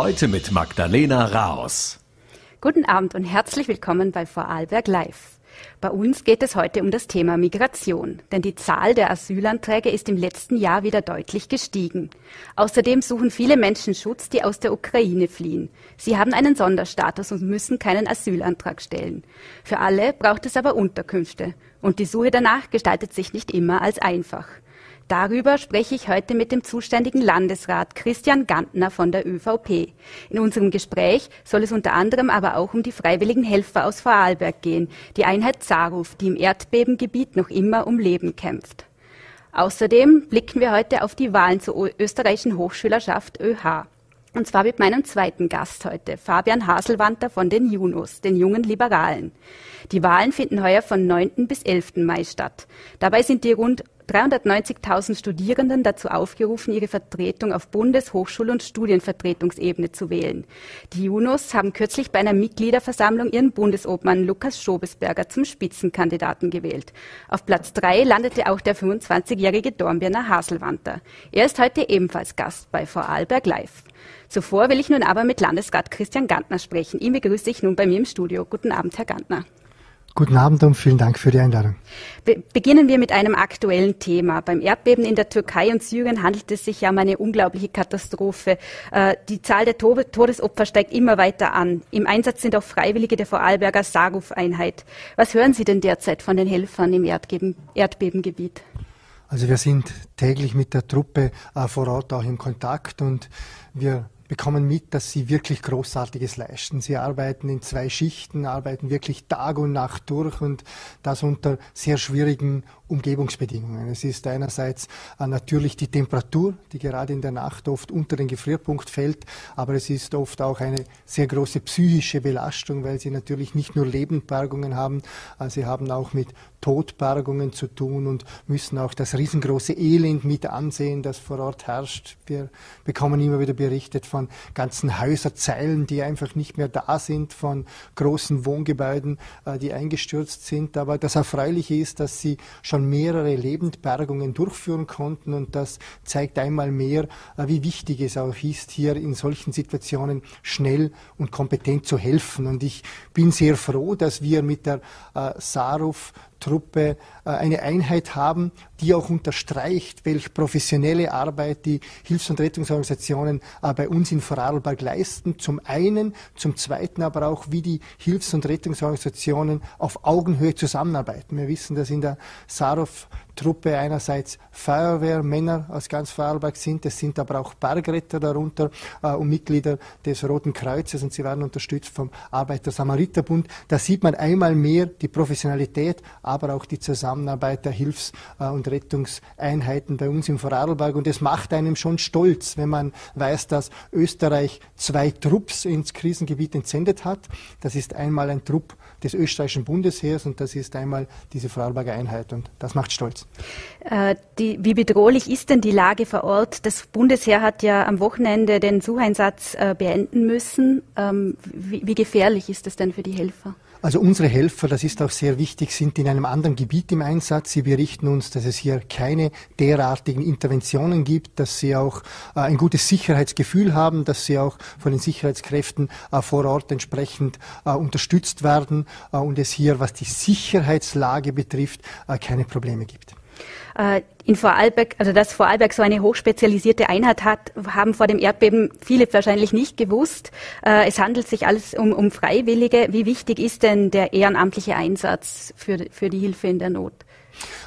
Heute mit Magdalena Raos. Guten Abend und herzlich willkommen bei Vorarlberg Live. Bei uns geht es heute um das Thema Migration, denn die Zahl der Asylanträge ist im letzten Jahr wieder deutlich gestiegen. Außerdem suchen viele Menschen Schutz, die aus der Ukraine fliehen. Sie haben einen Sonderstatus und müssen keinen Asylantrag stellen. Für alle braucht es aber Unterkünfte, und die Suche danach gestaltet sich nicht immer als einfach. Darüber spreche ich heute mit dem zuständigen Landesrat Christian Gantner von der ÖVP. In unserem Gespräch soll es unter anderem aber auch um die freiwilligen Helfer aus Vorarlberg gehen, die Einheit Zaruf, die im Erdbebengebiet noch immer um Leben kämpft. Außerdem blicken wir heute auf die Wahlen zur österreichischen Hochschülerschaft ÖH. Und zwar mit meinem zweiten Gast heute, Fabian Haselwanter von den Junos, den jungen Liberalen. Die Wahlen finden heuer von 9. bis 11. Mai statt. Dabei sind die rund 390.000 Studierenden dazu aufgerufen, ihre Vertretung auf Bundes-, Hochschul- und Studienvertretungsebene zu wählen. Die Junos haben kürzlich bei einer Mitgliederversammlung ihren Bundesobmann Lukas Schobesberger zum Spitzenkandidaten gewählt. Auf Platz drei landete auch der 25-jährige Dornbirner Haselwanter. Er ist heute ebenfalls Gast bei Vorarlberg Live. Zuvor will ich nun aber mit Landesrat Christian Gantner sprechen. Ihn begrüße ich nun bei mir im Studio. Guten Abend, Herr Gantner. Guten Abend und vielen Dank für die Einladung. Be beginnen wir mit einem aktuellen Thema. Beim Erdbeben in der Türkei und Syrien handelt es sich ja um eine unglaubliche Katastrophe. Äh, die Zahl der to Todesopfer steigt immer weiter an. Im Einsatz sind auch Freiwillige der Vorarlberger Saruf-Einheit. Was hören Sie denn derzeit von den Helfern im Erdbeben Erdbebengebiet? Also wir sind täglich mit der Truppe äh, vor Ort auch im Kontakt und wir bekommen mit, dass sie wirklich Großartiges leisten. Sie arbeiten in zwei Schichten, arbeiten wirklich Tag und Nacht durch und das unter sehr schwierigen Umgebungsbedingungen. Es ist einerseits äh, natürlich die Temperatur, die gerade in der Nacht oft unter den Gefrierpunkt fällt, aber es ist oft auch eine sehr große psychische Belastung, weil sie natürlich nicht nur Lebendbergungen haben, äh, sie haben auch mit Todbergungen zu tun und müssen auch das riesengroße Elend mit ansehen, das vor Ort herrscht. Wir bekommen immer wieder berichtet von ganzen Häuserzeilen, die einfach nicht mehr da sind, von großen Wohngebäuden, äh, die eingestürzt sind. Aber das Erfreuliche ist, dass sie schon mehrere Lebendbergungen durchführen konnten und das zeigt einmal mehr, äh, wie wichtig es auch ist, hier in solchen Situationen schnell und kompetent zu helfen. Und ich bin sehr froh, dass wir mit der äh, SARUF Truppe äh, eine Einheit haben, die auch unterstreicht, welch professionelle Arbeit die Hilfs- und Rettungsorganisationen äh, bei uns in Vorarlberg leisten. Zum einen, zum zweiten aber auch, wie die Hilfs- und Rettungsorganisationen auf Augenhöhe zusammenarbeiten. Wir wissen, dass in der Sarov Truppe einerseits Feuerwehrmänner aus ganz Vorarlberg sind, es sind aber auch Bergretter darunter äh, und Mitglieder des Roten Kreuzes und sie werden unterstützt vom Arbeiter-Samariter-Bund. Da sieht man einmal mehr die Professionalität, aber auch die Zusammenarbeit der Hilfs- äh, und Rettungseinheiten bei uns im Vorarlberg und es macht einem schon stolz, wenn man weiß, dass Österreich zwei Trupps ins Krisengebiet entsendet hat. Das ist einmal ein Trupp des österreichischen Bundesheers und das ist einmal diese Vorarlberger Einheit und das macht stolz. Äh, die, wie bedrohlich ist denn die Lage vor Ort? Das Bundesheer hat ja am Wochenende den Sucheinsatz äh, beenden müssen. Ähm, wie, wie gefährlich ist es denn für die Helfer? Also unsere Helfer, das ist auch sehr wichtig, sind in einem anderen Gebiet im Einsatz. Sie berichten uns, dass es hier keine derartigen Interventionen gibt, dass sie auch äh, ein gutes Sicherheitsgefühl haben, dass sie auch von den Sicherheitskräften äh, vor Ort entsprechend äh, unterstützt werden äh, und es hier, was die Sicherheitslage betrifft, äh, keine Probleme gibt in Vorarlberg, also dass Vorarlberg so eine hochspezialisierte Einheit hat, haben vor dem Erdbeben viele wahrscheinlich nicht gewusst. Äh, es handelt sich alles um, um Freiwillige. Wie wichtig ist denn der ehrenamtliche Einsatz für, für die Hilfe in der Not?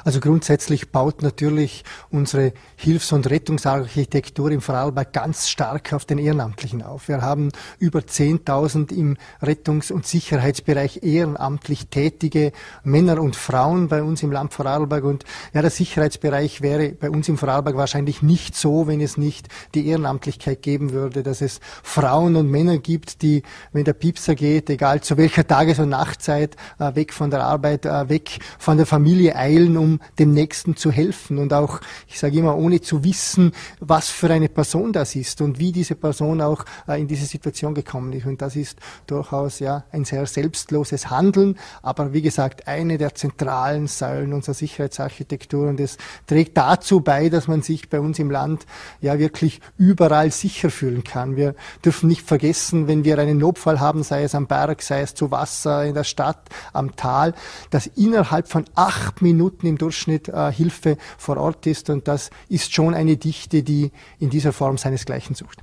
Also grundsätzlich baut natürlich unsere Hilfs- und Rettungsarchitektur im Vorarlberg ganz stark auf den Ehrenamtlichen auf. Wir haben über 10.000 im Rettungs- und Sicherheitsbereich ehrenamtlich tätige Männer und Frauen bei uns im Land Vorarlberg. Und ja, der Sicherheitsbereich wäre bei uns im Vorarlberg wahrscheinlich nicht so, wenn es nicht die Ehrenamtlichkeit geben würde, dass es Frauen und Männer gibt, die, wenn der Piepser geht, egal zu welcher Tages- und Nachtzeit, äh, weg von der Arbeit, äh, weg von der Familie eilen stellen, um dem Nächsten zu helfen. Und auch, ich sage immer, ohne zu wissen, was für eine Person das ist und wie diese Person auch äh, in diese Situation gekommen ist. Und das ist durchaus ja ein sehr selbstloses Handeln, aber wie gesagt, eine der zentralen Säulen unserer Sicherheitsarchitektur. Und es trägt dazu bei, dass man sich bei uns im Land ja wirklich überall sicher fühlen kann. Wir dürfen nicht vergessen, wenn wir einen Notfall haben, sei es am Berg, sei es zu Wasser, in der Stadt, am Tal, dass innerhalb von acht Minuten im Durchschnitt äh, Hilfe vor Ort ist. Und das ist schon eine Dichte, die in dieser Form seinesgleichen sucht.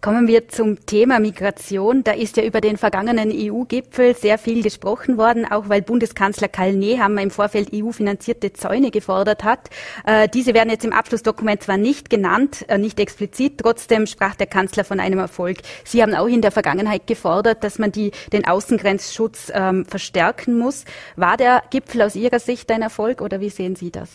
Kommen wir zum Thema Migration. Da ist ja über den vergangenen EU-Gipfel sehr viel gesprochen worden, auch weil Bundeskanzler Karl Nehammer im Vorfeld EU-finanzierte Zäune gefordert hat. Äh, diese werden jetzt im Abschlussdokument zwar nicht genannt, äh, nicht explizit, trotzdem sprach der Kanzler von einem Erfolg. Sie haben auch in der Vergangenheit gefordert, dass man die, den Außengrenzschutz ähm, verstärken muss. War der Gipfel aus Ihrer Sicht ein Erfolg oder wie sehen Sie das?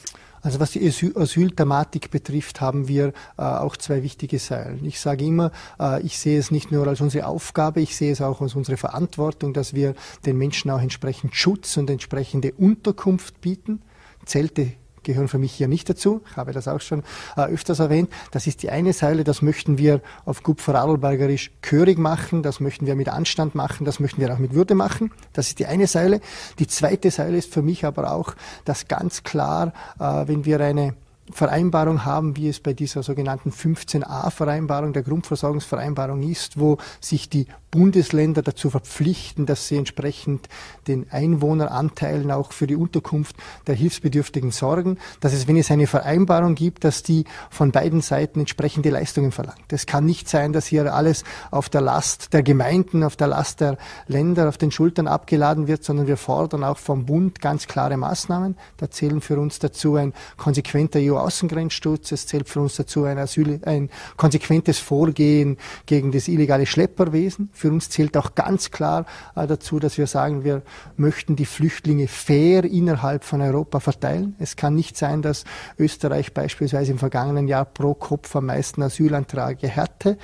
Also was die Asylthematik betrifft, haben wir äh, auch zwei wichtige Säulen. Ich sage immer, äh, ich sehe es nicht nur als unsere Aufgabe, ich sehe es auch als unsere Verantwortung, dass wir den Menschen auch entsprechend Schutz und entsprechende Unterkunft bieten. Zelte gehören für mich hier nicht dazu. Ich habe das auch schon äh, öfters erwähnt. Das ist die eine Säule, das möchten wir auf gut Vorarlbergerisch körig machen, das möchten wir mit Anstand machen, das möchten wir auch mit Würde machen. Das ist die eine Säule. Die zweite Säule ist für mich aber auch, dass ganz klar, äh, wenn wir eine Vereinbarung haben, wie es bei dieser sogenannten 15a-Vereinbarung, der Grundversorgungsvereinbarung ist, wo sich die Bundesländer dazu verpflichten, dass sie entsprechend den Einwohneranteilen auch für die Unterkunft der Hilfsbedürftigen sorgen, dass es, wenn es eine Vereinbarung gibt, dass die von beiden Seiten entsprechende Leistungen verlangt. Es kann nicht sein, dass hier alles auf der Last der Gemeinden, auf der Last der Länder, auf den Schultern abgeladen wird, sondern wir fordern auch vom Bund ganz klare Maßnahmen. Da zählen für uns dazu ein konsequenter EU-Außengrenzschutz, es zählt für uns dazu ein, Asyl, ein konsequentes Vorgehen gegen das illegale Schlepperwesen. Für uns zählt auch ganz klar äh, dazu, dass wir sagen, wir möchten die Flüchtlinge fair innerhalb von Europa verteilen. Es kann nicht sein, dass Österreich beispielsweise im vergangenen Jahr pro Kopf am meisten Asylanträge hatte.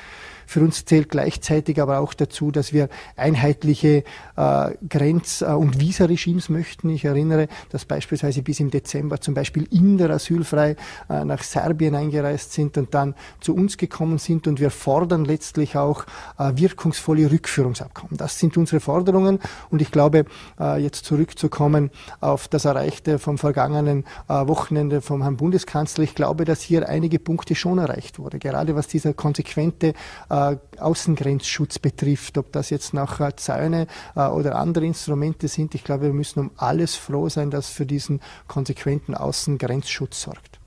Für uns zählt gleichzeitig aber auch dazu, dass wir einheitliche äh, Grenz- äh, und Visaregimes möchten. Ich erinnere, dass beispielsweise bis im Dezember zum Beispiel Inder asylfrei äh, nach Serbien eingereist sind und dann zu uns gekommen sind und wir fordern letztlich auch äh, wirkungsvolle Rückführungsabkommen. Das sind unsere Forderungen und ich glaube, äh, jetzt zurückzukommen auf das Erreichte vom vergangenen äh, Wochenende vom Herrn Bundeskanzler, ich glaube, dass hier einige Punkte schon erreicht wurde, gerade was dieser konsequente äh, äh, Außengrenzschutz betrifft, ob das jetzt nachher Zäune äh, oder andere Instrumente sind. Ich glaube, wir müssen um alles froh sein, das für diesen konsequenten Außengrenzschutz sorgt.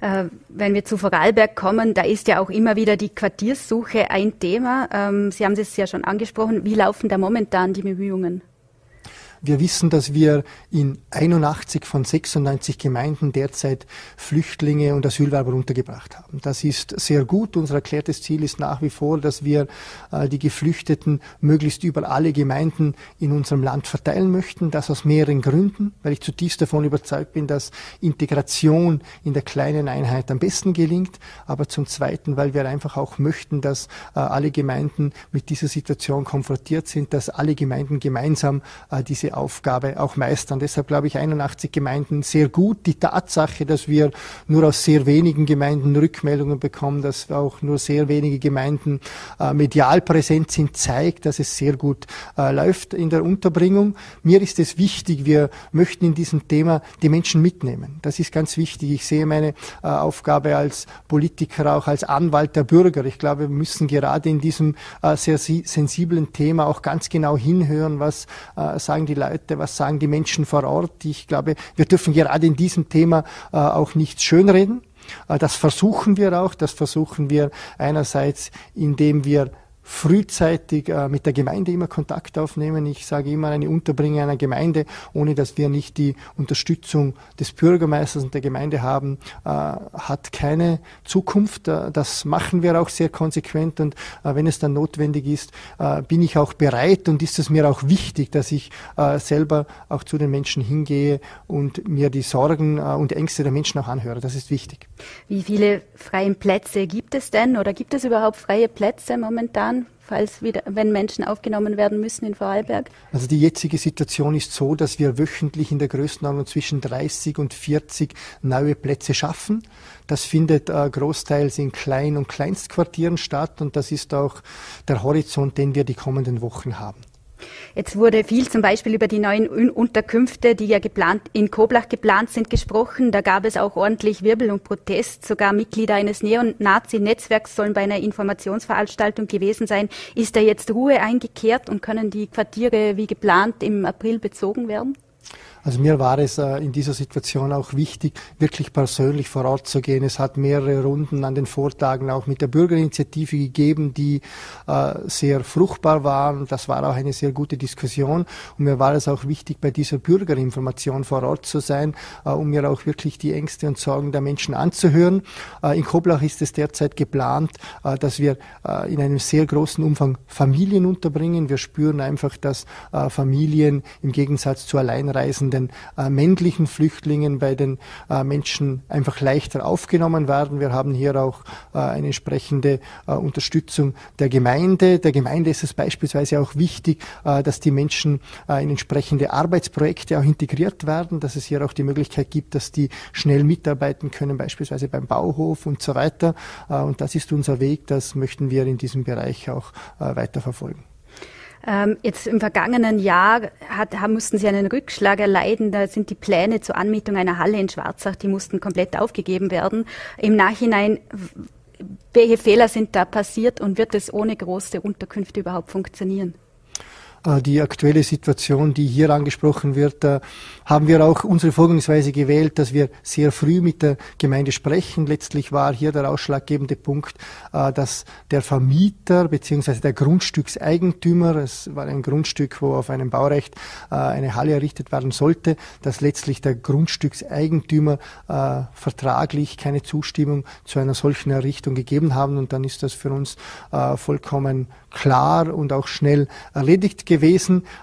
Äh, wenn wir zu Vorarlberg kommen, da ist ja auch immer wieder die Quartierssuche ein Thema. Ähm, Sie haben es ja schon angesprochen. Wie laufen da momentan die Bemühungen? Wir wissen, dass wir in 81 von 96 Gemeinden derzeit Flüchtlinge und Asylwerber untergebracht haben. Das ist sehr gut. Unser erklärtes Ziel ist nach wie vor, dass wir äh, die Geflüchteten möglichst über alle Gemeinden in unserem Land verteilen möchten. Das aus mehreren Gründen, weil ich zutiefst davon überzeugt bin, dass Integration in der kleinen Einheit am besten gelingt. Aber zum Zweiten, weil wir einfach auch möchten, dass äh, alle Gemeinden mit dieser Situation konfrontiert sind, dass alle Gemeinden gemeinsam äh, Aufgabe auch meistern. Deshalb glaube ich 81 Gemeinden sehr gut. Die Tatsache, dass wir nur aus sehr wenigen Gemeinden Rückmeldungen bekommen, dass auch nur sehr wenige Gemeinden äh, medial präsent sind, zeigt, dass es sehr gut äh, läuft in der Unterbringung. Mir ist es wichtig, wir möchten in diesem Thema die Menschen mitnehmen. Das ist ganz wichtig. Ich sehe meine äh, Aufgabe als Politiker auch als Anwalt der Bürger. Ich glaube, wir müssen gerade in diesem äh, sehr sensiblen Thema auch ganz genau hinhören, was äh, sagen die Leute, was sagen die Menschen vor Ort. Ich glaube, wir dürfen gerade in diesem Thema äh, auch nichts schönreden. Äh, das versuchen wir auch. Das versuchen wir einerseits, indem wir frühzeitig äh, mit der Gemeinde immer Kontakt aufnehmen. Ich sage immer, eine Unterbringung einer Gemeinde, ohne dass wir nicht die Unterstützung des Bürgermeisters und der Gemeinde haben, äh, hat keine Zukunft. Äh, das machen wir auch sehr konsequent und äh, wenn es dann notwendig ist, äh, bin ich auch bereit und ist es mir auch wichtig, dass ich selber auch zu den Menschen hingehe und mir die Sorgen und Ängste der Menschen auch anhöre. Das ist wichtig. Wie viele freie Plätze gibt es denn oder gibt es überhaupt freie Plätze momentan? Falls wieder, wenn Menschen aufgenommen werden müssen in Vorarlberg? Also die jetzige Situation ist so, dass wir wöchentlich in der Größenordnung zwischen 30 und 40 neue Plätze schaffen. Das findet äh, großteils in Klein- und Kleinstquartieren statt und das ist auch der Horizont, den wir die kommenden Wochen haben. Jetzt wurde viel zum Beispiel über die neuen Unterkünfte, die ja geplant, in Koblach geplant sind, gesprochen. Da gab es auch ordentlich Wirbel und Protest. Sogar Mitglieder eines Neonazi-Netzwerks sollen bei einer Informationsveranstaltung gewesen sein. Ist da jetzt Ruhe eingekehrt und können die Quartiere wie geplant im April bezogen werden? Also mir war es äh, in dieser Situation auch wichtig, wirklich persönlich vor Ort zu gehen. Es hat mehrere Runden an den Vortagen auch mit der Bürgerinitiative gegeben, die äh, sehr fruchtbar waren. Das war auch eine sehr gute Diskussion. Und mir war es auch wichtig, bei dieser Bürgerinformation vor Ort zu sein, äh, um mir auch wirklich die Ängste und Sorgen der Menschen anzuhören. In Koblach ist es derzeit geplant, dass wir in einem sehr großen Umfang Familien unterbringen. Wir spüren einfach, dass Familien im Gegensatz zu Alleinreisenden den äh, männlichen Flüchtlingen, bei den äh, Menschen einfach leichter aufgenommen werden. Wir haben hier auch äh, eine entsprechende äh, Unterstützung der Gemeinde. Der Gemeinde ist es beispielsweise auch wichtig, äh, dass die Menschen äh, in entsprechende Arbeitsprojekte auch integriert werden, dass es hier auch die Möglichkeit gibt, dass die schnell mitarbeiten können, beispielsweise beim Bauhof und so weiter. und das ist unser Weg. Das möchten wir in diesem Bereich auch weiter verfolgen. Ähm, jetzt im vergangenen Jahr hat, haben, mussten Sie einen Rückschlag erleiden. Da sind die Pläne zur Anmietung einer Halle in Schwarzach, die mussten komplett aufgegeben werden. Im Nachhinein, welche Fehler sind da passiert und wird es ohne große Unterkünfte überhaupt funktionieren? Äh, die aktuelle Situation, die hier angesprochen wird, äh, haben wir auch unsere Vorgehensweise gewählt, dass wir sehr früh mit der Gemeinde sprechen. Letztlich war hier der ausschlaggebende Punkt, äh, dass der Vermieter bzw. der Grundstückseigentümer, es war ein Grundstück, wo auf einem Baurecht eine Halle errichtet werden sollte, dass letztlich der Grundstückseigentümer vertraglich keine Zustimmung zu einer solchen Errichtung gegeben haben. Und dann ist das für uns vollkommen klar und auch schnell erledigt gewesen,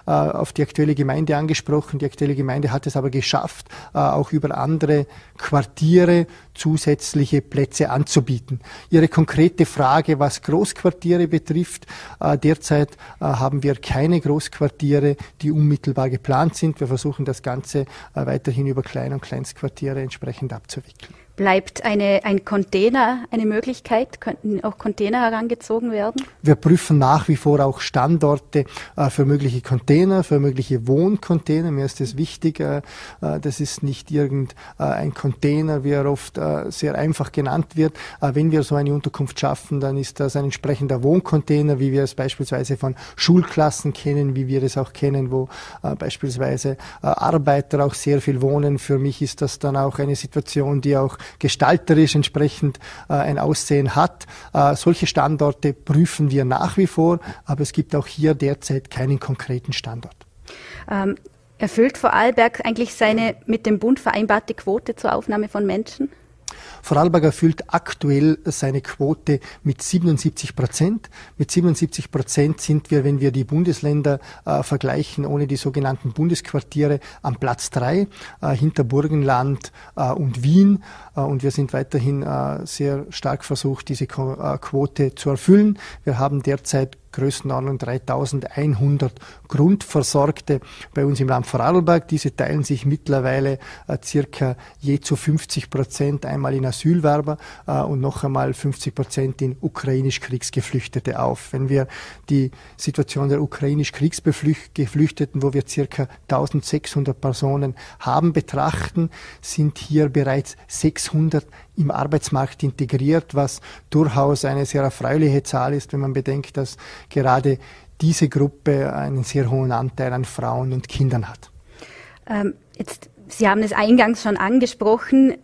äh, auf die aktuelle Gemeinde angesprochen. Die aktuelle Gemeinde hat es aber geschafft, äh, auch über andere Quartiere zusätzliche Plätze anzubieten. Ihre konkrete Frage, was Großquartiere betrifft, äh, derzeit haben wir keine Großquartiere, die unmittelbar geplant sind. Wir versuchen das Ganze weiterhin über Klein- und Kleinstquartiere entsprechend abzuwickeln. Bleibt eine, ein Container eine Möglichkeit? Könnten auch Container herangezogen werden? Wir prüfen nach wie vor auch Standorte äh, für mögliche Container, für mögliche Wohncontainer. Mir ist das wichtig. Äh, äh das ist nicht irgendein äh, Container, wie er oft äh, sehr einfach genannt wird. Äh, wenn wir so eine Unterkunft schaffen, dann ist das ein entsprechender Wohncontainer, wie wir es beispielsweise von Schulklassen kennen, wie wir es auch kennen, wo beispielsweise Arbeiter auch sehr viel wohnen. Für mich ist das dann auch eine Situation, die auch gestalterisch entsprechend äh, ein Aussehen hat. Äh, solche Standorte prüfen wir nach wie vor, aber es gibt auch hier derzeit keinen konkreten Standort. Ähm, erfüllt Vorarlberg eigentlich seine mit dem Bund vereinbarte Quote zur Aufnahme von Menschen? Vorarlberg erfüllt aktuell seine Quote mit 77 Prozent. Mit 77 Prozent sind wir, wenn wir die Bundesländer äh, vergleichen, ohne die sogenannten Bundesquartiere, am Platz drei äh, hinter Burgenland äh, und Wien. Äh, und wir sind weiterhin äh, sehr stark versucht, diese äh, Quote zu erfüllen. Wir haben derzeit Größenordnung 3100 Grundversorgte bei uns im Land Vorarlberg. Diese teilen sich mittlerweile äh, circa je zu 50 Prozent einmal in Asylwerber äh, und noch einmal 50 Prozent in ukrainisch Kriegsgeflüchtete auf. Wenn wir die Situation der ukrainisch Kriegsgeflüchteten, wo wir circa 1600 Personen haben, betrachten, sind hier bereits 600 im Arbeitsmarkt integriert, was durchaus eine sehr erfreuliche Zahl ist, wenn man bedenkt, dass gerade diese Gruppe einen sehr hohen Anteil an Frauen und Kindern hat. Ähm, jetzt, Sie haben es eingangs schon angesprochen.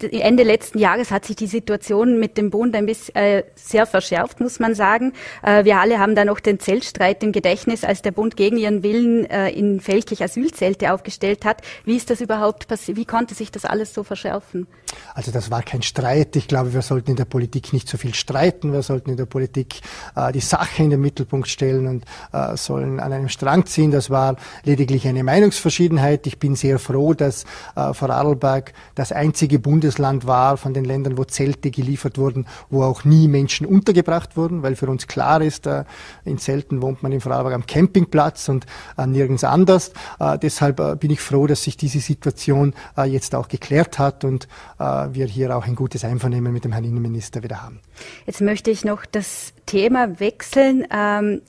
Ende letzten Jahres hat sich die Situation mit dem Bund ein bisschen äh, sehr verschärft, muss man sagen. Äh, wir alle haben da noch den Zeltstreit im Gedächtnis, als der Bund gegen ihren Willen äh, in Felklich Asylzelte aufgestellt hat. Wie ist das überhaupt passiert? Wie konnte sich das alles so verschärfen? Also das war kein Streit. Ich glaube, wir sollten in der Politik nicht so viel streiten. Wir sollten in der Politik äh, die Sache in den Mittelpunkt stellen und äh, sollen an einem Strang ziehen. Das war lediglich eine Meinungsverschiedenheit. Ich bin sehr froh, dass äh, Vorarlberg das einzige Bundes Bundesland war, von den Ländern, wo Zelte geliefert wurden, wo auch nie Menschen untergebracht wurden, weil für uns klar ist, äh, in Zelten wohnt man in Vorarlberg am Campingplatz und äh, nirgends anders. Äh, deshalb bin ich froh, dass sich diese Situation jetzt auch geklärt hat und wir hier auch ein gutes Einvernehmen mit dem Herrn Innenminister wieder haben. Jetzt möchte ich noch das Thema wechseln. Ähm,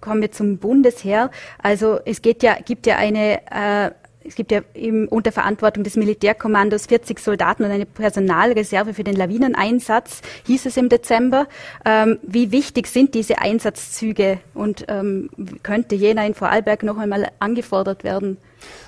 kommen wir zum Bundesheer. Also es geht ja, gibt ja eine äh, es gibt ja im, unter Verantwortung des Militärkommandos 40 Soldaten und eine Personalreserve für den Lawineneinsatz, hieß es im Dezember. Ähm, wie wichtig sind diese Einsatzzüge und ähm, könnte jener in Vorarlberg noch einmal angefordert werden?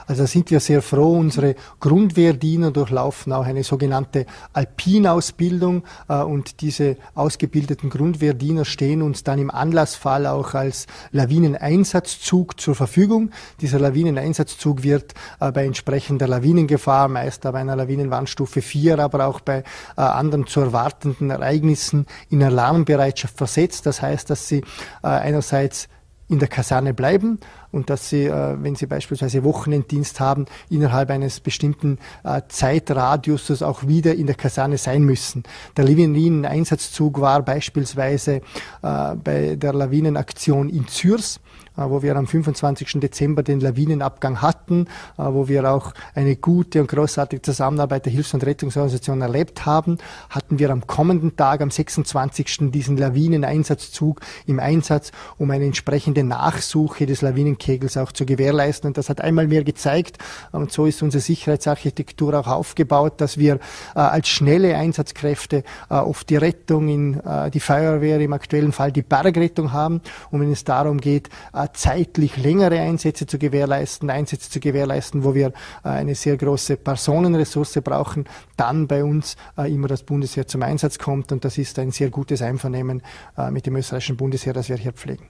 Also da sind wir sehr froh. Unsere Grundwehrdiener durchlaufen auch eine sogenannte Alpinausbildung äh, und diese ausgebildeten Grundwehrdiener stehen uns dann im Anlassfall auch als Lawineneinsatzzug zur Verfügung. Dieser Lawineneinsatzzug wird äh, bei entsprechender Lawinengefahr, meist bei einer Lawinenwarnstufe 4, aber auch bei äh, anderen zu erwartenden Ereignissen in Alarmbereitschaft versetzt. Das heißt, dass sie einerseits in der Kaserne bleiben und dass sie, äh, wenn sie beispielsweise Wochenenddienst haben, innerhalb eines bestimmten äh, Zeitradiuses auch wieder in der Kaserne sein müssen. Der Lawinen-Einsatzzug war beispielsweise äh, bei der Lawinenaktion in Zürs wo wir am 25. Dezember den Lawinenabgang hatten, äh, wo wir auch eine gute und großartige Zusammenarbeit der Hilfs- und Rettungsorganisationen erlebt haben, hatten wir am kommenden Tag, am 26. diesen Lawineneinsatzzug im Einsatz, um eine entsprechende Nachsuche des Lawinenkegels auch zu gewährleisten. Und das hat einmal mehr gezeigt, und so ist unsere Sicherheitsarchitektur auch aufgebaut, dass wir äh, als schnelle Einsatzkräfte oft die Rettung in die Feuerwehr, im aktuellen Fall die Bergrettung haben. Und wenn es darum geht, zeitlich längere Einsätze zu gewährleisten, Einsätze zu gewährleisten, wo wir äh, eine sehr große Personenressource brauchen, dann bei uns äh, immer das Bundesheer zum Einsatz kommt. Und das ist ein sehr gutes Einvernehmen äh, mit dem österreichischen Bundesheer, das wir hier pflegen.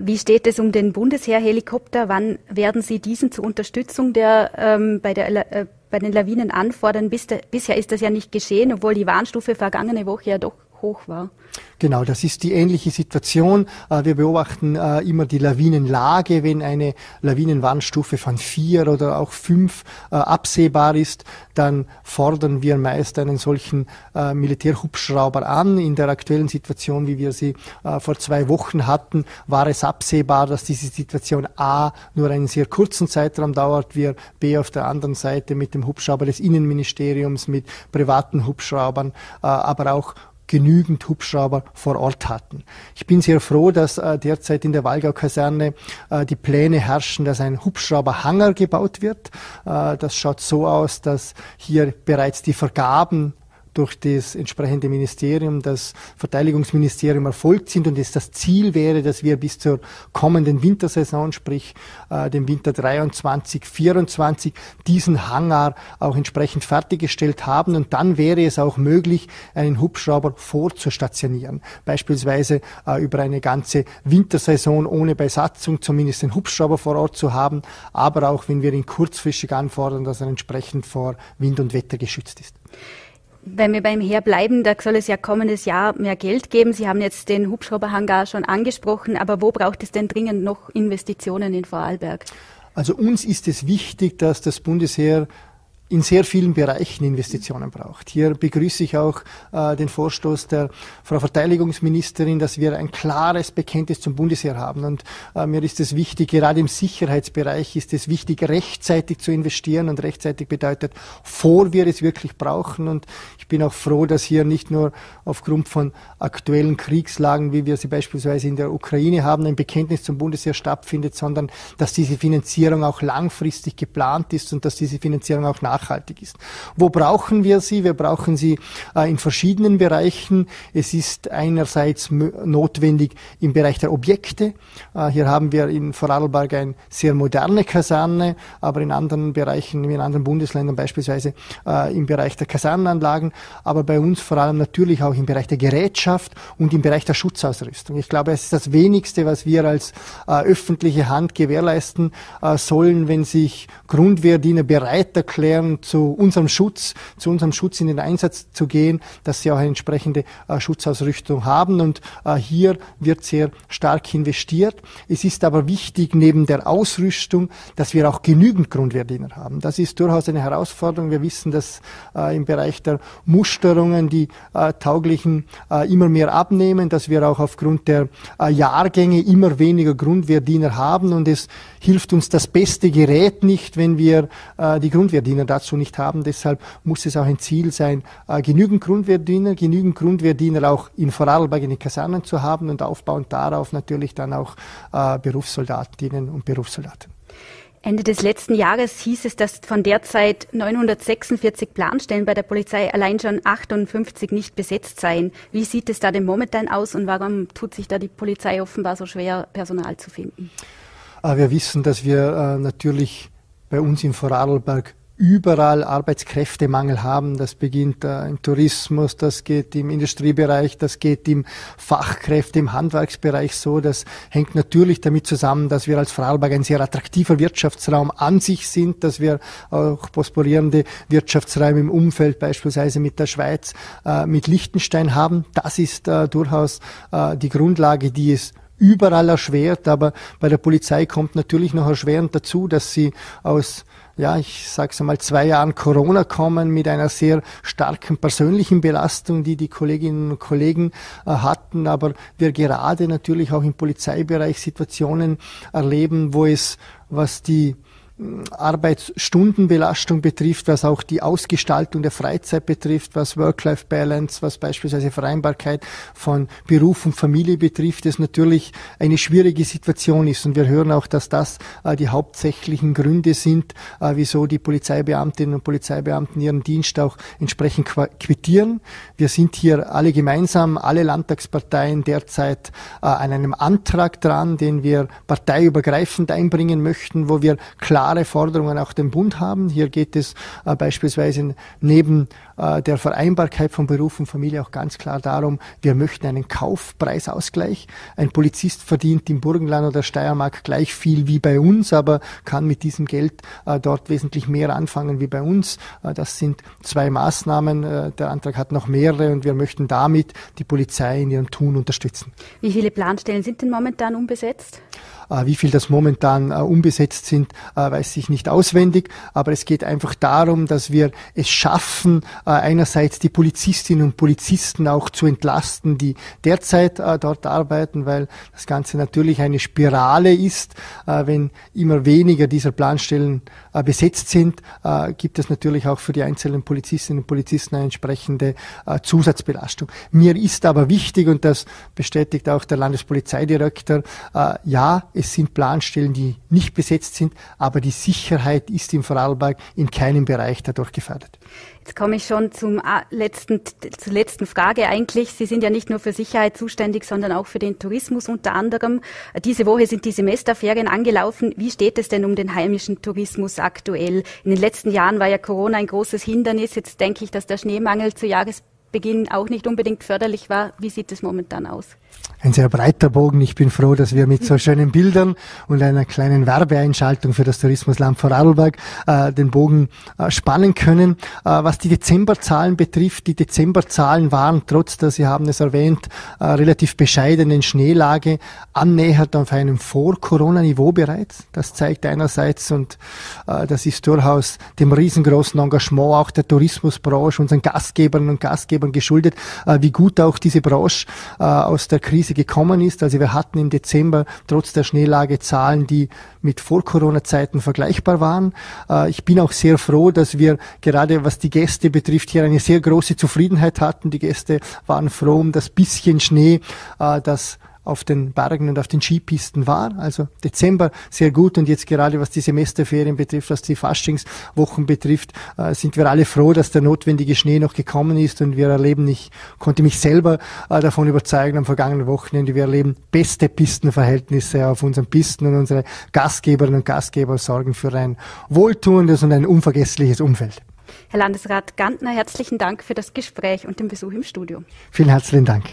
Wie steht es um den Bundesheerhelikopter? Wann werden Sie diesen zur Unterstützung der, ähm, bei, der, äh, bei den Lawinen anfordern? Bis der, bisher ist das ja nicht geschehen, obwohl die Warnstufe vergangene Woche ja doch hoch war. Genau, das ist die ähnliche Situation. Äh, wir beobachten äh, immer die Lawinenlage, wenn eine Lawinenwarnstufe von vier oder auch fünf äh, absehbar ist, dann fordern wir meist einen solchen Militärhubschrauber an. In der aktuellen Situation, wie wir sie vor zwei Wochen hatten, war es absehbar, dass diese Situation A nur einen sehr kurzen Zeitraum dauert, wir B auf der anderen Seite mit dem Hubschrauber des Innenministeriums, mit privaten Hubschraubern, aber auch genügend Hubschrauber vor Ort hatten. Ich bin sehr froh, dass äh, derzeit in der Walgau-Kaserne äh, die Pläne herrschen, dass ein Hubschrauberhanger gebaut wird. Äh, das schaut so aus, dass hier bereits die Vergaben durch das entsprechende Ministerium, das Verteidigungsministerium erfolgt sind und es das Ziel wäre, dass wir bis zur kommenden Wintersaison, sprich äh, dem Winter 23, 24, diesen Hangar auch entsprechend fertiggestellt haben. Und dann wäre es auch möglich, einen Hubschrauber vorzustationieren. Beispielsweise äh, über eine ganze Wintersaison ohne Besatzung zumindest den Hubschrauber vor Ort zu haben, aber auch wenn wir ihn kurzfristig anfordern, dass er entsprechend vor Wind und Wetter geschützt ist wenn wir beim Heer bleiben, da soll es ja kommendes Jahr mehr Geld geben. Sie haben jetzt den Hubschrauberhangar schon angesprochen, aber wo braucht es denn dringend noch Investitionen in Vorarlberg? Also uns ist es wichtig, dass das Bundesheer in sehr vielen Bereichen Investitionen braucht. Hier begrüße ich auch äh, den Vorstoß der Frau Verteidigungsministerin, dass wir ein klares Bekenntnis zum Bundesheer haben. Und äh, mir ist es wichtig, gerade im Sicherheitsbereich ist es wichtig, rechtzeitig zu investieren. Und rechtzeitig bedeutet, vor wir es wirklich brauchen. Und ich bin auch froh, dass hier nicht nur aufgrund von aktuellen Kriegslagen, wie wir sie beispielsweise in der Ukraine haben, ein Bekenntnis zum Bundesheer stattfindet, sondern dass diese Finanzierung auch langfristig geplant ist und dass diese Finanzierung auch nach nachhaltig ist. Wo brauchen wir sie? Wir brauchen sie äh, in verschiedenen Bereichen. Es ist einerseits notwendig im Bereich der Objekte. Äh, hier haben wir in Vorarlberg eine sehr moderne Kaserne, aber in anderen Bereichen, in anderen Bundesländern beispielsweise äh, im Bereich der Kasernenanlagen, aber bei uns vor allem natürlich auch im Bereich der Gerätschaft und im Bereich der Schutzausrüstung. Ich glaube, es ist das Wenigste, was wir als öffentliche Hand gewährleisten äh, sollen, wenn sich Grundwehrdiener bereit erklären, aufzufordern, zu unserem Schutz, zu unserem Schutz in den Einsatz zu gehen, dass sie auch eine entsprechende äh, Schutzausrüstung haben. Und äh, hier wird sehr stark investiert. Es ist aber wichtig, neben der Ausrüstung, dass wir auch genügend Grundwehrdiener haben. Das ist durchaus eine Herausforderung. Wir wissen, dass äh, im Bereich der Musterungen die äh, tauglichen äh, immer mehr abnehmen, dass wir auch aufgrund der äh, Jahrgänge immer weniger Grundwehrdiener haben und es hilft uns das beste Gerät nicht, wenn wir die Grundwehrdiener dazu nicht haben. Deshalb muss es auch ein Ziel sein, äh, genügend Grundwehrdiener, genügend Grundwehrdiener auch in Vorarlberg in den Kasernen zu haben und aufbauend darauf natürlich dann auch äh, Berufssoldatinnen und Berufssoldaten. Ende des letzten Jahres hieß es, dass von derzeit 946 Planstellen bei der Polizei allein schon 58 nicht besetzt seien. Wie sieht es da denn momentan aus und warum tut sich da die Polizei offenbar so schwer, Personal zu finden? Äh, wir wissen, dass wir natürlich bei uns in Vorarlberg überall Arbeitskräftemangel haben. Das beginnt äh, im Tourismus, das geht im Industriebereich, das geht im Fachkräfte, im Handwerksbereich so. Das hängt natürlich damit zusammen, dass wir als Vorarlberg ein sehr attraktiver Wirtschaftsraum an sich sind, dass wir auch prosperierende Wirtschaftsräume im Umfeld, beispielsweise mit der Schweiz, äh, mit Liechtenstein haben. Das ist äh, durchaus äh, die Grundlage, die es überall erschwert, aber bei der Polizei kommt natürlich noch erschwerend dazu, dass sie aus ja, ich sag's einmal, zwei Jahren Corona kommen mit einer sehr starken persönlichen Belastung, die die Kolleginnen und Kollegen äh, hatten, aber wir gerade natürlich auch im Polizeibereich Situationen erleben, wo es, was die Arbeitsstundenbelastung betrifft, was auch die Ausgestaltung der Freizeit betrifft, was Work-Life-Balance, was beispielsweise Vereinbarkeit von Beruf und Familie betrifft, es natürlich eine schwierige Situation ist. Und wir hören auch, dass das äh, die hauptsächlichen Gründe sind, äh, wieso die Polizeibeamtinnen und Polizeibeamten ihren Dienst auch entsprechend quittieren. Wir sind hier alle gemeinsam, alle Landtagsparteien derzeit äh, an einem Antrag dran, den wir parteiübergreifend einbringen möchten, wo wir klar klare Forderungen auch dem Bund haben. Hier geht es äh, beispielsweise neben äh, der Vereinbarkeit von Beruf und Familie auch ganz klar darum, wir möchten einen Kaufpreisausgleich. Ein Polizist verdient im Burgenland oder Steiermark gleich viel wie bei uns, aber kann mit diesem Geld äh, dort wesentlich mehr anfangen wie bei uns. Äh, das sind zwei Maßnahmen. Äh, der Antrag hat noch mehrere und wir möchten damit die Polizei in ihrem Tun unterstützen. Wie viele Planstellen sind denn momentan unbesetzt? Wie viel das momentan umbesetzt sind, weiß ich nicht auswendig. Aber es geht einfach darum, dass wir es schaffen, einerseits die Polizistinnen und Polizisten auch zu entlasten, die derzeit dort arbeiten, weil das Ganze natürlich eine Spirale ist. Wenn immer weniger dieser Planstellen besetzt sind, gibt es natürlich auch für die einzelnen Polizistinnen und Polizisten eine entsprechende Zusatzbelastung. Mir ist aber wichtig, und das bestätigt auch der Landespolizeidirektor, ja, es sind Planstellen, die nicht besetzt sind, aber die Sicherheit ist im Vorarlberg in keinem Bereich dadurch gefährdet. Jetzt komme ich schon zum äh, letzten, zur letzten Frage eigentlich. Sie sind ja nicht nur für Sicherheit zuständig, sondern auch für den Tourismus unter anderem. Diese Woche sind die Semesterferien angelaufen. Wie steht es denn um den heimischen Tourismus aktuell? In den letzten Jahren war ja Corona ein großes Hindernis. Jetzt denke ich, dass der Schneemangel zu Jahresbeginn auch nicht unbedingt förderlich war. Wie sieht es momentan aus? Ein sehr breiter Bogen. Ich bin froh, dass wir mit so schönen Bildern und einer kleinen Werbeeinschaltung für das Tourismusland Vorarlberg äh, den Bogen äh, spannen können. Äh, was die Dezemberzahlen betrifft, die Dezemberzahlen waren, trotz der, Sie haben es erwähnt, äh, relativ bescheidenen Schneelage annähernd auf einem Vor-Corona-Niveau bereits. Das zeigt einerseits, und äh, das ist durchaus dem riesengroßen Engagement auch der Tourismusbranche, unseren Gastgebern und Gastgebern geschuldet, äh, wie gut auch diese Branche aus der Krise gekommen ist. Also wir hatten im Dezember trotz der Schneelage Zahlen, die mit Vor-Corona-Zeiten vergleichbar waren. Äh, ich bin auch sehr froh, dass wir gerade was die Gäste betrifft hier eine sehr große Zufriedenheit hatten. Die Gäste waren froh um das bisschen Schnee, äh, das auf den Bergen und auf den Skipisten war. Also Dezember sehr gut und jetzt gerade was die Semesterferien betrifft, was die Faschingswochen betrifft, äh, sind wir alle froh, dass der notwendige Schnee noch gekommen ist und wir erleben, ich konnte mich selber äh, davon überzeugen am vergangenen Wochenende, wir erleben beste Pistenverhältnisse auf unseren Pisten und unsere Gastgeberinnen und Gastgeber sorgen für ein wohltuendes und ein unvergessliches Umfeld. Herr Landesrat Gantner, herzlichen Dank für das Gespräch und den Besuch im Studio. Vielen herzlichen Dank.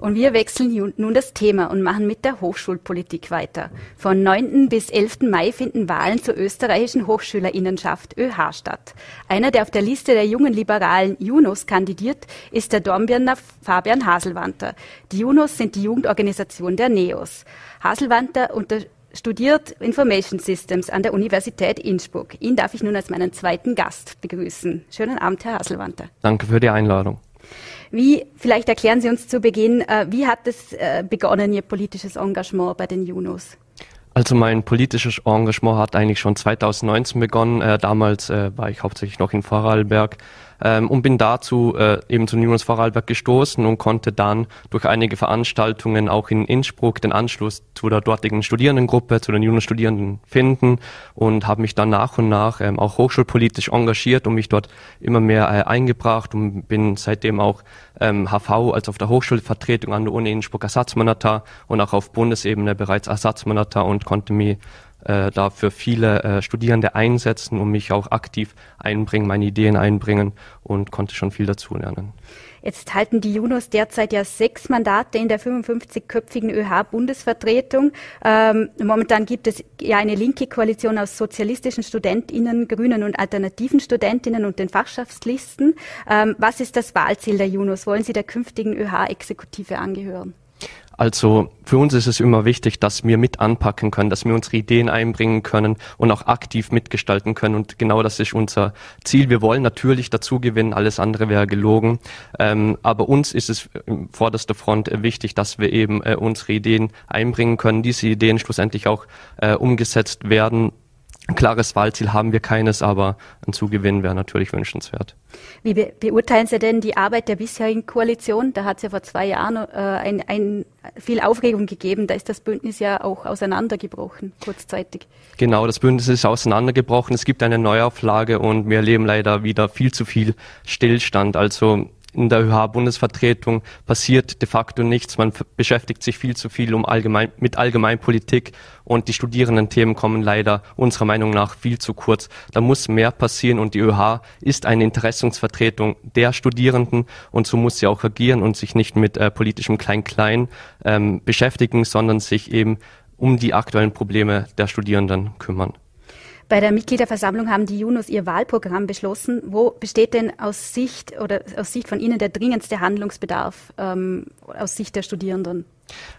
Und wir wechseln nun das Thema und machen mit der Hochschulpolitik weiter. Von 9. bis 11. Mai finden Wahlen zur österreichischen Hochschülerinnenschaft ÖH statt. Einer, der auf der Liste der jungen Liberalen Junos kandidiert, ist der Dornbirner Fabian Haselwanter. Die Junos sind die Jugendorganisation der NEOS. Haselwanter studiert Information Systems an der Universität Innsbruck. Ihn darf ich nun als meinen zweiten Gast begrüßen. Schönen Abend, Herr Haselwanter. Danke für die Einladung. Wie, vielleicht erklären Sie uns zu Beginn, äh, wie hat es äh, begonnen, Ihr politisches Engagement bei den Junos? Also mein politisches Engagement hat eigentlich schon 2019 begonnen. Äh, damals war ich hauptsächlich noch in Vorarlberg ähm, und bin dazu äh, eben zu Niemals Vorarlberg gestoßen und konnte dann durch einige Veranstaltungen auch in Innsbruck den Anschluss zu der dortigen Studierendengruppe, zu den jungen Studierenden finden und habe mich dann nach und nach ähm, auch hochschulpolitisch engagiert und mich dort immer mehr äh, eingebracht und bin seitdem auch ähm, HV, als auf der Hochschulvertretung an der Uni Innsbruck Ersatzmanager und auch auf Bundesebene bereits Ersatzmanager und konnte mich äh, da für viele äh, Studierende einsetzen und mich auch aktiv einbringen, meine Ideen einbringen und konnte schon viel dazulernen. Jetzt halten die Junos derzeit ja sechs Mandate in der 55-köpfigen ÖH-Bundesvertretung. Ähm, momentan gibt es ja eine linke Koalition aus sozialistischen Studentinnen, Grünen und alternativen Studentinnen und den Fachschaftslisten. Ähm, was ist das Wahlziel der Junos? Wollen Sie der künftigen ÖH-Exekutive angehören? Also für uns ist es immer wichtig, dass wir mit anpacken können, dass wir unsere Ideen einbringen können und auch aktiv mitgestalten können. Und genau das ist unser Ziel. Wir wollen natürlich dazu gewinnen, alles andere wäre gelogen. Ähm, aber uns ist es im vorderster Front wichtig, dass wir eben äh, unsere Ideen einbringen können, diese Ideen schlussendlich auch äh, umgesetzt werden ein klares Wahlziel haben wir keines, aber ein Zugewinn wäre natürlich wünschenswert. Wie be beurteilen Sie denn die Arbeit der bisherigen Koalition? Da hat es ja vor zwei Jahren äh, ein, ein, viel Aufregung gegeben. Da ist das Bündnis ja auch auseinandergebrochen, kurzzeitig. Genau, das Bündnis ist auseinandergebrochen. Es gibt eine Neuauflage und wir erleben leider wieder viel zu viel Stillstand. Also in der ÖH-Bundesvertretung passiert de facto nichts. Man beschäftigt sich viel zu viel um allgemein, mit Allgemeinpolitik und die Studierendenthemen kommen leider unserer Meinung nach viel zu kurz. Da muss mehr passieren und die ÖH ist eine Interessensvertretung der Studierenden und so muss sie auch agieren und sich nicht mit äh, politischem Klein-Klein ähm, beschäftigen, sondern sich eben um die aktuellen Probleme der Studierenden kümmern. Bei der Mitgliederversammlung haben die Junos ihr Wahlprogramm beschlossen. Wo besteht denn aus Sicht oder aus Sicht von Ihnen der dringendste Handlungsbedarf ähm, aus Sicht der Studierenden?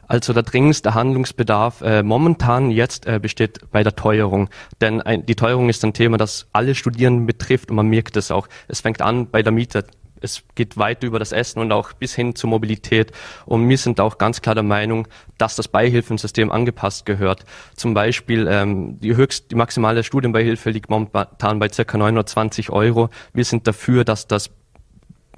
Also der dringendste Handlungsbedarf äh, momentan jetzt äh, besteht bei der Teuerung. Denn ein, die Teuerung ist ein Thema, das alle Studierenden betrifft und man merkt es auch. Es fängt an bei der Miete es geht weit über das Essen und auch bis hin zur Mobilität. Und wir sind auch ganz klar der Meinung, dass das Beihilfensystem angepasst gehört. Zum Beispiel ähm, die höchst, die maximale Studienbeihilfe liegt momentan bei ca. 920 Euro. Wir sind dafür, dass das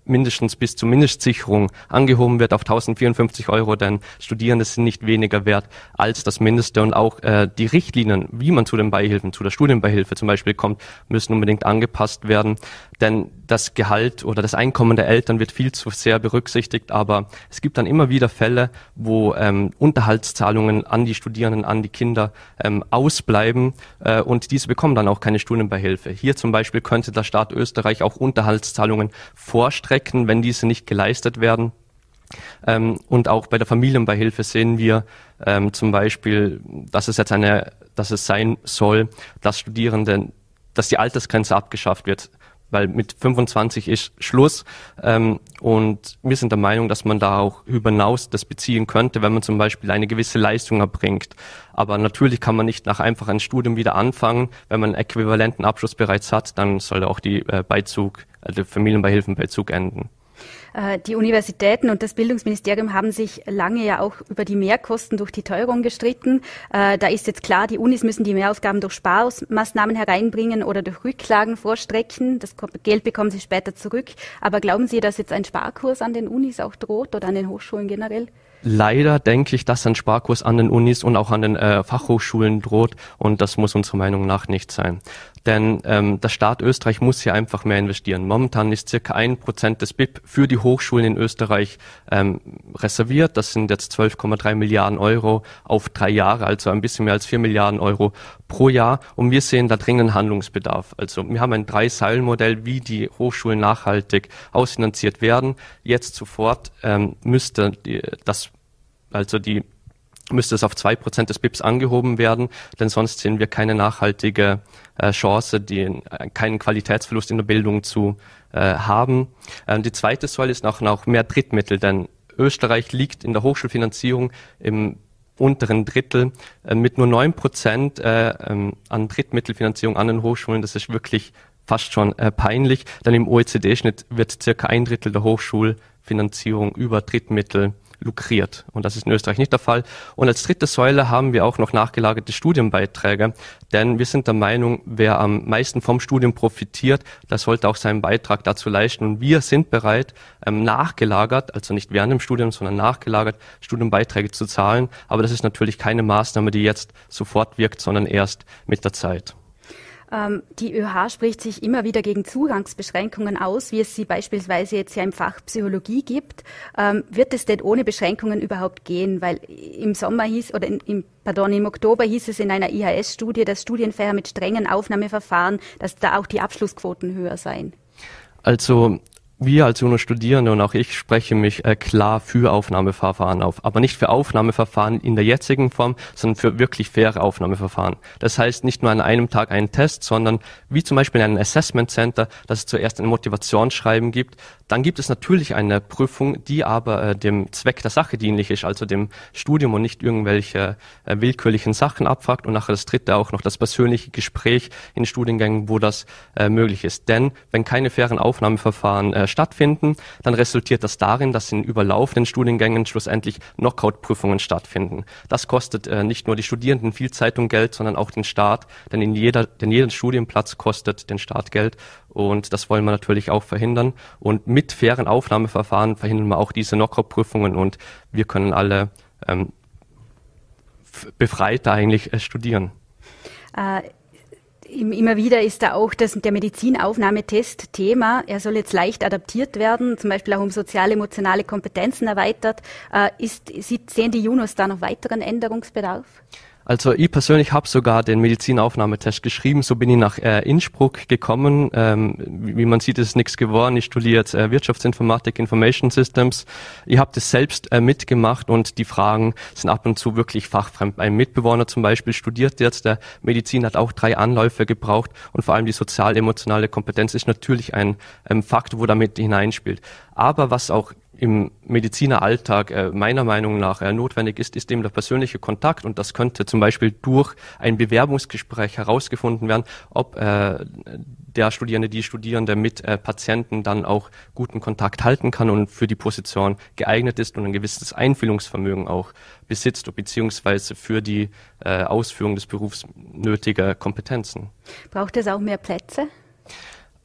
mindestens bis zur Mindestsicherung angehoben wird auf 1054 Euro, denn Studierende sind nicht weniger wert als das Mindeste. Und auch äh, die Richtlinien, wie man zu den Beihilfen, zu der Studienbeihilfe zum Beispiel kommt, müssen unbedingt angepasst werden, denn das Gehalt oder das Einkommen der Eltern wird viel zu sehr berücksichtigt, aber es gibt dann immer wieder Fälle, wo ähm, Unterhaltszahlungen an die Studierenden, an die Kinder ähm, ausbleiben äh, und diese bekommen dann auch keine Studienbeihilfe. Hier zum Beispiel könnte der Staat Österreich auch Unterhaltszahlungen vorstrecken strecken, wenn diese nicht geleistet werden. Ähm, und auch bei der Familienbeihilfe sehen wir ähm, zum Beispiel, dass es jetzt eine, dass es sein soll, dass Studierende, dass die Altersgrenze abgeschafft wird, weil mit 25 ist Schluss. Ähm, und wir sind der Meinung, dass man da auch über hinaus das beziehen könnte, wenn man zum Beispiel eine gewisse Leistung erbringt. Aber natürlich kann man nicht nach einfach ein Studium wieder anfangen. Wenn man einen äquivalenten Abschluss bereits hat, dann soll auch die äh, Beizug also Familienbeihilfenbeizug enden. Äh, die Universitäten und das Bildungsministerium haben sich lange ja auch über die Mehrkosten durch die Teuerung gestritten. Äh, da ist jetzt klar, die Unis müssen die Mehrausgaben durch Sparmaßnahmen hereinbringen oder durch Rücklagen vorstrecken. Das Geld bekommen sie später zurück. Aber glauben Sie, dass jetzt ein Sparkurs an den Unis auch droht oder an den Hochschulen generell? Leider denke ich, dass ein Sparkurs an den Unis und auch an den äh, Fachhochschulen droht und das muss unserer Meinung nach nicht sein. denn ähm, der Staat Österreich muss hier einfach mehr investieren. Momentan ist circa ein Prozent des BIP für die Hochschulen in Österreich ähm, reserviert. Das sind jetzt 12,3 Milliarden Euro auf drei Jahre, also ein bisschen mehr als vier Milliarden Euro pro Jahr. Und wir sehen da dringend Handlungsbedarf. Also wir haben ein Drei-Säulen-Modell, wie die Hochschulen nachhaltig ausfinanziert werden. Jetzt sofort ähm, müsste die, das also die müsste es auf zwei Prozent des BIPs angehoben werden, denn sonst sehen wir keine nachhaltige äh, Chance, die, äh, keinen Qualitätsverlust in der Bildung zu äh, haben. Ähm, die zweite Säule ist auch noch mehr Drittmittel, denn Österreich liegt in der Hochschulfinanzierung im unteren Drittel äh, mit nur neun Prozent äh, ähm, an Drittmittelfinanzierung an den Hochschulen. Das ist wirklich fast schon äh, peinlich, denn im OECD-Schnitt wird circa ein Drittel der Hochschulfinanzierung über Drittmittel lukriert. Und das ist in Österreich nicht der Fall. Und als dritte Säule haben wir auch noch nachgelagerte Studienbeiträge, denn wir sind der Meinung, wer am meisten vom Studium profitiert, der sollte auch seinen Beitrag dazu leisten. Und wir sind bereit, ähm, nachgelagert, also nicht während dem Studium, sondern nachgelagert, Studienbeiträge zu zahlen. Aber das ist natürlich keine Maßnahme, die jetzt sofort wirkt, sondern erst mit der Zeit. Ähm, die ÖH spricht sich immer wieder gegen Zugangsbeschränkungen aus, wie es sie beispielsweise jetzt ja im Fach Psychologie gibt. Ähm, wird es denn ohne Beschränkungen überhaupt gehen? Weil im Sommer hieß, oder im, pardon, im Oktober hieß es in einer IHS-Studie, dass Studienfächer mit strengen Aufnahmeverfahren, dass da auch die Abschlussquoten höher seien. Also wir als junge Studierende und auch ich spreche mich äh, klar für Aufnahmeverfahren auf, aber nicht für Aufnahmeverfahren in der jetzigen Form, sondern für wirklich faire Aufnahmeverfahren. Das heißt nicht nur an einem Tag einen Test, sondern wie zum Beispiel in einem Assessment Center, dass es zuerst ein Motivationsschreiben gibt, dann gibt es natürlich eine Prüfung, die aber äh, dem Zweck der Sache dienlich ist, also dem Studium und nicht irgendwelche äh, willkürlichen Sachen abfragt und nachher das dritte auch noch das persönliche Gespräch in Studiengängen, wo das äh, möglich ist. Denn wenn keine fairen Aufnahmeverfahren äh, stattfinden, dann resultiert das darin, dass in überlaufenden Studiengängen schlussendlich Knockout-Prüfungen stattfinden. Das kostet äh, nicht nur die Studierenden viel Zeit und Geld, sondern auch den Staat, denn in jeder, denn jeder Studienplatz kostet den Staat Geld und das wollen wir natürlich auch verhindern. Und mit fairen Aufnahmeverfahren verhindern wir auch diese Knockout-Prüfungen und wir können alle ähm, befreiter eigentlich äh, studieren. Äh immer wieder ist da auch das, der Medizinaufnahmetest Thema. Er soll jetzt leicht adaptiert werden, zum Beispiel auch um sozial-emotionale Kompetenzen erweitert. Äh, ist, sehen die Junos da noch weiteren Änderungsbedarf? Also ich persönlich habe sogar den Medizinaufnahmetest geschrieben, so bin ich nach äh, Innsbruck gekommen. Ähm, wie, wie, man sieht, ist nichts geworden. Ich studiere äh, Wirtschaftsinformatik, Information Systems. Ich habe das selbst äh, mitgemacht und die Fragen sind ab und zu wirklich fachfremd. Ein Mitbewohner zum Beispiel studiert jetzt, der Medizin hat auch drei Anläufe gebraucht und vor allem die sozial-emotionale Kompetenz ist natürlich ein ähm, Faktor, wo damit hineinspielt. Aber was auch im Medizineralltag äh, meiner Meinung nach äh, notwendig ist, ist eben der persönliche Kontakt und das könnte zum Beispiel durch ein Bewerbungsgespräch herausgefunden werden, ob äh, der Studierende, die Studierende mit äh, Patienten dann auch guten Kontakt halten kann und für die Position geeignet ist und ein gewisses Einfühlungsvermögen auch besitzt, beziehungsweise für die äh, Ausführung des Berufs nötige Kompetenzen. Braucht es auch mehr Plätze?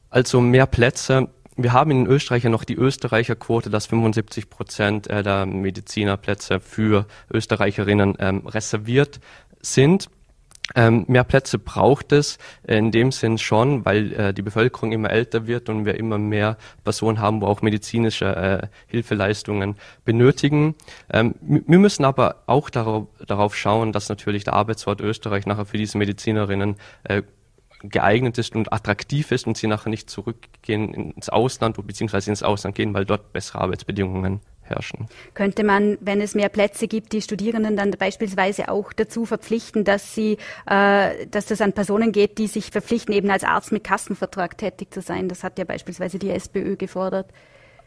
Also mehr Plätze wir haben in Österreich ja noch die Österreicherquote, dass 75 Prozent äh, der Medizinerplätze für Österreicherinnen ähm, reserviert sind. Ähm, mehr Plätze braucht es in dem Sinn schon, weil äh, die Bevölkerung immer älter wird und wir immer mehr Personen haben, wo auch medizinische äh, Hilfeleistungen benötigen. Ähm, wir müssen aber auch darauf, darauf schauen, dass natürlich der Arbeitsort Österreich nachher für diese Medizinerinnen äh, geeignet ist und attraktiv ist und sie nachher nicht zurückgehen ins Ausland beziehungsweise ins Ausland gehen, weil dort bessere Arbeitsbedingungen herrschen. Könnte man, wenn es mehr Plätze gibt, die Studierenden dann beispielsweise auch dazu verpflichten, dass sie, äh, dass das an Personen geht, die sich verpflichten, eben als Arzt mit Kassenvertrag tätig zu sein? Das hat ja beispielsweise die SPÖ gefordert.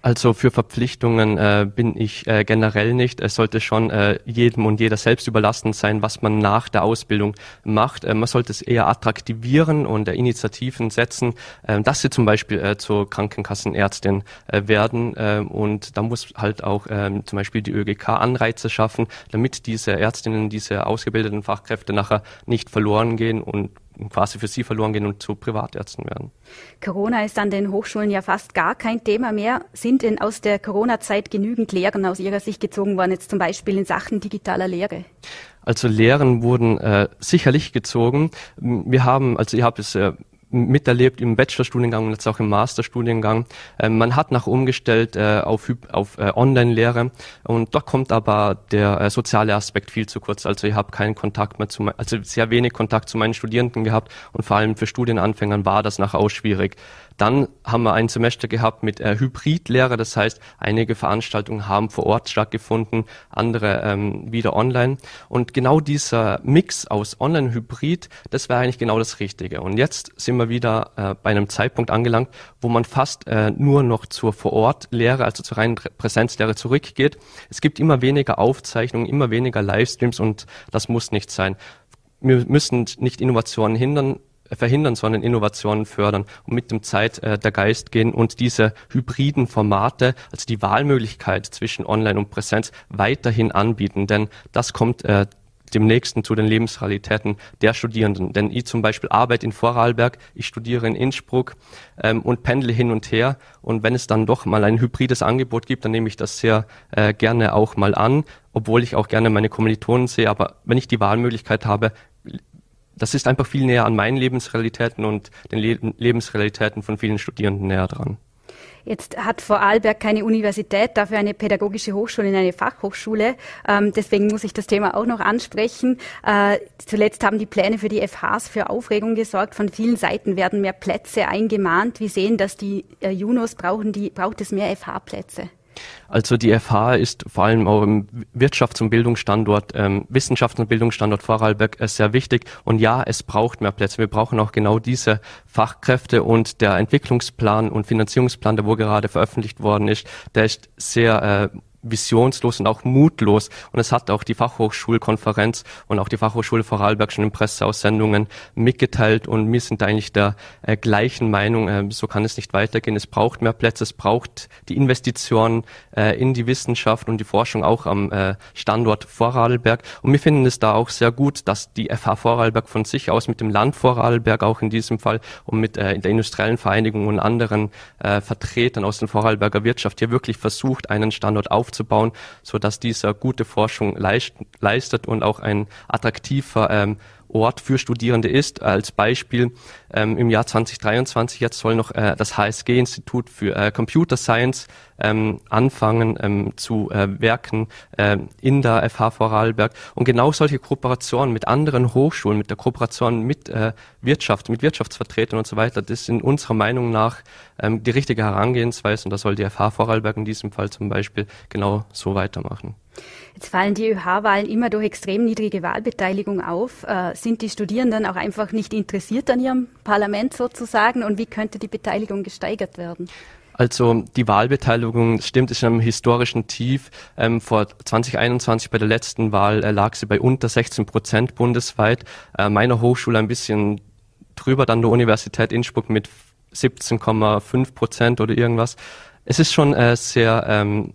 Also für Verpflichtungen äh, bin ich äh, generell nicht. Es sollte schon äh, jedem und jeder selbst überlassen sein, was man nach der Ausbildung macht. Äh, man sollte es eher attraktivieren und äh, Initiativen setzen, äh, dass sie zum Beispiel äh, zur Krankenkassenärztin äh, werden. Äh, und da muss halt auch äh, zum Beispiel die ÖGK Anreize schaffen, damit diese Ärztinnen, diese ausgebildeten Fachkräfte nachher nicht verloren gehen und quasi für sie verloren gehen und zu Privatärzten werden. Corona ist an den Hochschulen ja fast gar kein Thema mehr. Sind denn aus der Corona-Zeit genügend Lehren aus Ihrer Sicht gezogen worden, jetzt zum Beispiel in Sachen digitaler Lehre? Also Lehren wurden äh, sicherlich gezogen. Wir haben, also ich habe es äh, miterlebt im Bachelorstudiengang und jetzt auch im Masterstudiengang. Ähm, man hat nach umgestellt äh, auf, auf äh, Online-Lehre und dort kommt aber der äh, soziale Aspekt viel zu kurz. Also ich habe keinen Kontakt mehr zu, also sehr wenig Kontakt zu meinen Studierenden gehabt und vor allem für Studienanfängern war das nachher auch schwierig. Dann haben wir ein Semester gehabt mit äh, Hybridlehre, das heißt, einige Veranstaltungen haben vor Ort stattgefunden, andere ähm, wieder online. Und genau dieser Mix aus Online und Hybrid, das wäre eigentlich genau das Richtige. Und jetzt sind wir wieder äh, bei einem Zeitpunkt angelangt, wo man fast äh, nur noch zur Vor-Ort-Lehre, also zur reinen Präsenzlehre zurückgeht. Es gibt immer weniger Aufzeichnungen, immer weniger Livestreams und das muss nicht sein. Wir müssen nicht Innovationen hindern, verhindern, sondern Innovationen fördern und mit dem Zeit äh, der Geist gehen und diese hybriden Formate, also die Wahlmöglichkeit zwischen Online und Präsenz weiterhin anbieten. Denn das kommt äh, dem nächsten zu den Lebensrealitäten der Studierenden. Denn ich zum Beispiel arbeite in Vorarlberg, ich studiere in Innsbruck ähm, und pendle hin und her. Und wenn es dann doch mal ein hybrides Angebot gibt, dann nehme ich das sehr äh, gerne auch mal an, obwohl ich auch gerne meine Kommilitonen sehe. Aber wenn ich die Wahlmöglichkeit habe, das ist einfach viel näher an meinen Lebensrealitäten und den Le Lebensrealitäten von vielen Studierenden näher dran. Jetzt hat Vorarlberg keine Universität, dafür eine pädagogische Hochschule in eine Fachhochschule. Ähm, deswegen muss ich das Thema auch noch ansprechen. Äh, zuletzt haben die Pläne für die FHs für Aufregung gesorgt. Von vielen Seiten werden mehr Plätze eingemahnt. Wir sehen, dass die äh, Junos brauchen, die, braucht es mehr FH-Plätze. Also die FH ist vor allem auch im Wirtschafts- und Bildungsstandort, ähm, Wissenschafts- und Bildungsstandort Vorarlberg äh, sehr wichtig. Und ja, es braucht mehr Plätze. Wir brauchen auch genau diese Fachkräfte und der Entwicklungsplan und Finanzierungsplan, der wo gerade veröffentlicht worden ist, der ist sehr äh, visionslos und auch mutlos. Und es hat auch die Fachhochschulkonferenz und auch die Fachhochschule Vorarlberg schon in Presseaussendungen mitgeteilt. Und wir sind eigentlich der äh, gleichen Meinung, äh, so kann es nicht weitergehen. Es braucht mehr Plätze, es braucht die Investitionen äh, in die Wissenschaft und die Forschung auch am äh, Standort Vorarlberg. Und wir finden es da auch sehr gut, dass die FH Vorarlberg von sich aus mit dem Land Vorarlberg auch in diesem Fall und mit äh, der industriellen Vereinigung und anderen äh, Vertretern aus der Vorarlberger Wirtschaft hier wirklich versucht, einen Standort aufzubauen aufzubauen, so dass dieser gute Forschung leistet und auch ein attraktiver ähm, Ort für Studierende ist. Als Beispiel ähm, im Jahr 2023 jetzt soll noch äh, das HSG-Institut für äh, Computer Science ähm, anfangen ähm, zu äh, werken äh, in der FH Vorarlberg. Und genau solche Kooperationen mit anderen Hochschulen, mit der Kooperation mit äh, Wirtschaft, mit Wirtschaftsvertretern und so weiter, das ist in unserer Meinung nach ähm, die richtige Herangehensweise und da soll die FH Vorarlberg in diesem Fall zum Beispiel genau so weitermachen. Jetzt fallen die ÖH-Wahlen immer durch extrem niedrige Wahlbeteiligung auf. Äh, sind die Studierenden auch einfach nicht interessiert an ihrem Parlament sozusagen? Und wie könnte die Beteiligung gesteigert werden? Also die Wahlbeteiligung stimmt, ist in einem historischen Tief. Ähm, vor 2021 bei der letzten Wahl äh, lag sie bei unter 16 Prozent bundesweit. Äh, meiner Hochschule ein bisschen drüber, dann der Universität Innsbruck mit 17,5 Prozent oder irgendwas. Es ist schon äh, sehr ähm,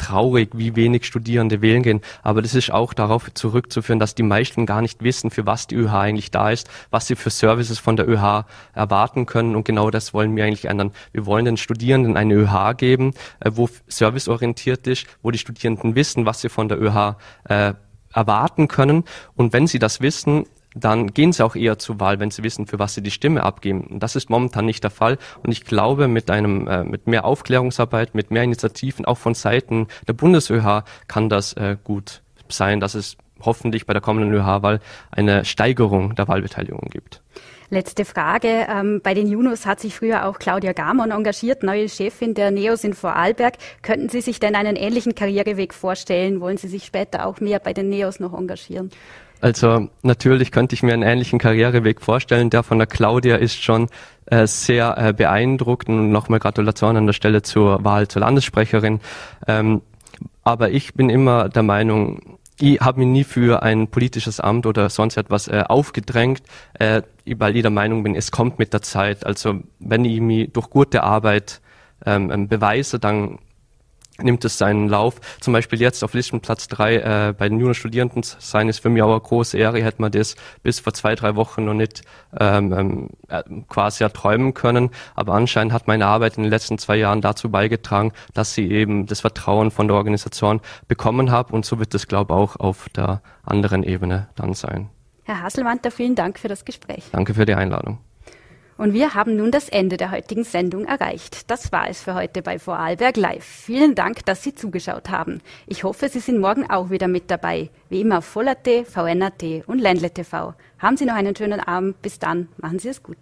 traurig, wie wenig Studierende wählen gehen. Aber das ist auch darauf zurückzuführen, dass die meisten gar nicht wissen, für was die ÖH eigentlich da ist, was sie für Services von der ÖH erwarten können. Und genau das wollen wir eigentlich ändern. Wir wollen den Studierenden eine ÖH geben, äh, wo serviceorientiert ist, wo die Studierenden wissen, was sie von der ÖH äh, erwarten können. Und wenn sie das wissen, dann gehen sie auch eher zur Wahl, wenn sie wissen, für was sie die Stimme abgeben. Und das ist momentan nicht der Fall. Und ich glaube, mit einem, äh, mit mehr Aufklärungsarbeit, mit mehr Initiativen, auch von Seiten der BundesÖH, kann das äh, gut sein, dass es hoffentlich bei der kommenden ÖH-Wahl eine Steigerung der Wahlbeteiligung gibt. Letzte Frage. Ähm, bei den Junos hat sich früher auch Claudia Gamon engagiert, neue Chefin der NEOS in Vorarlberg. Könnten Sie sich denn einen ähnlichen Karriereweg vorstellen? Wollen Sie sich später auch mehr bei den NEOS noch engagieren? Also natürlich könnte ich mir einen ähnlichen Karriereweg vorstellen. Der von der Claudia ist schon äh, sehr äh, beeindruckend und nochmal Gratulation an der Stelle zur Wahl zur Landessprecherin. Ähm, aber ich bin immer der Meinung, ich habe mich nie für ein politisches Amt oder sonst etwas äh, aufgedrängt, äh, weil ich der Meinung bin, es kommt mit der Zeit. Also wenn ich mich durch gute Arbeit ähm, ähm beweise, dann nimmt es seinen Lauf. Zum Beispiel jetzt auf Listenplatz drei äh, bei den jungen Studierenden sein ist für mich auch eine große Ehre. Hätte man das bis vor zwei, drei Wochen noch nicht ähm, ähm, äh, quasi erträumen können. Aber anscheinend hat meine Arbeit in den letzten zwei Jahren dazu beigetragen, dass sie eben das Vertrauen von der Organisation bekommen habe. Und so wird es, glaube ich, auch auf der anderen Ebene dann sein. Herr Haselmanter, vielen Dank für das Gespräch. Danke für die Einladung. Und wir haben nun das Ende der heutigen Sendung erreicht. Das war es für heute bei Vorarlberg Live. Vielen Dank, dass Sie zugeschaut haben. Ich hoffe, Sie sind morgen auch wieder mit dabei. Wie immer auf Voll.at, VN.at und Ländle TV. Haben Sie noch einen schönen Abend. Bis dann. Machen Sie es gut.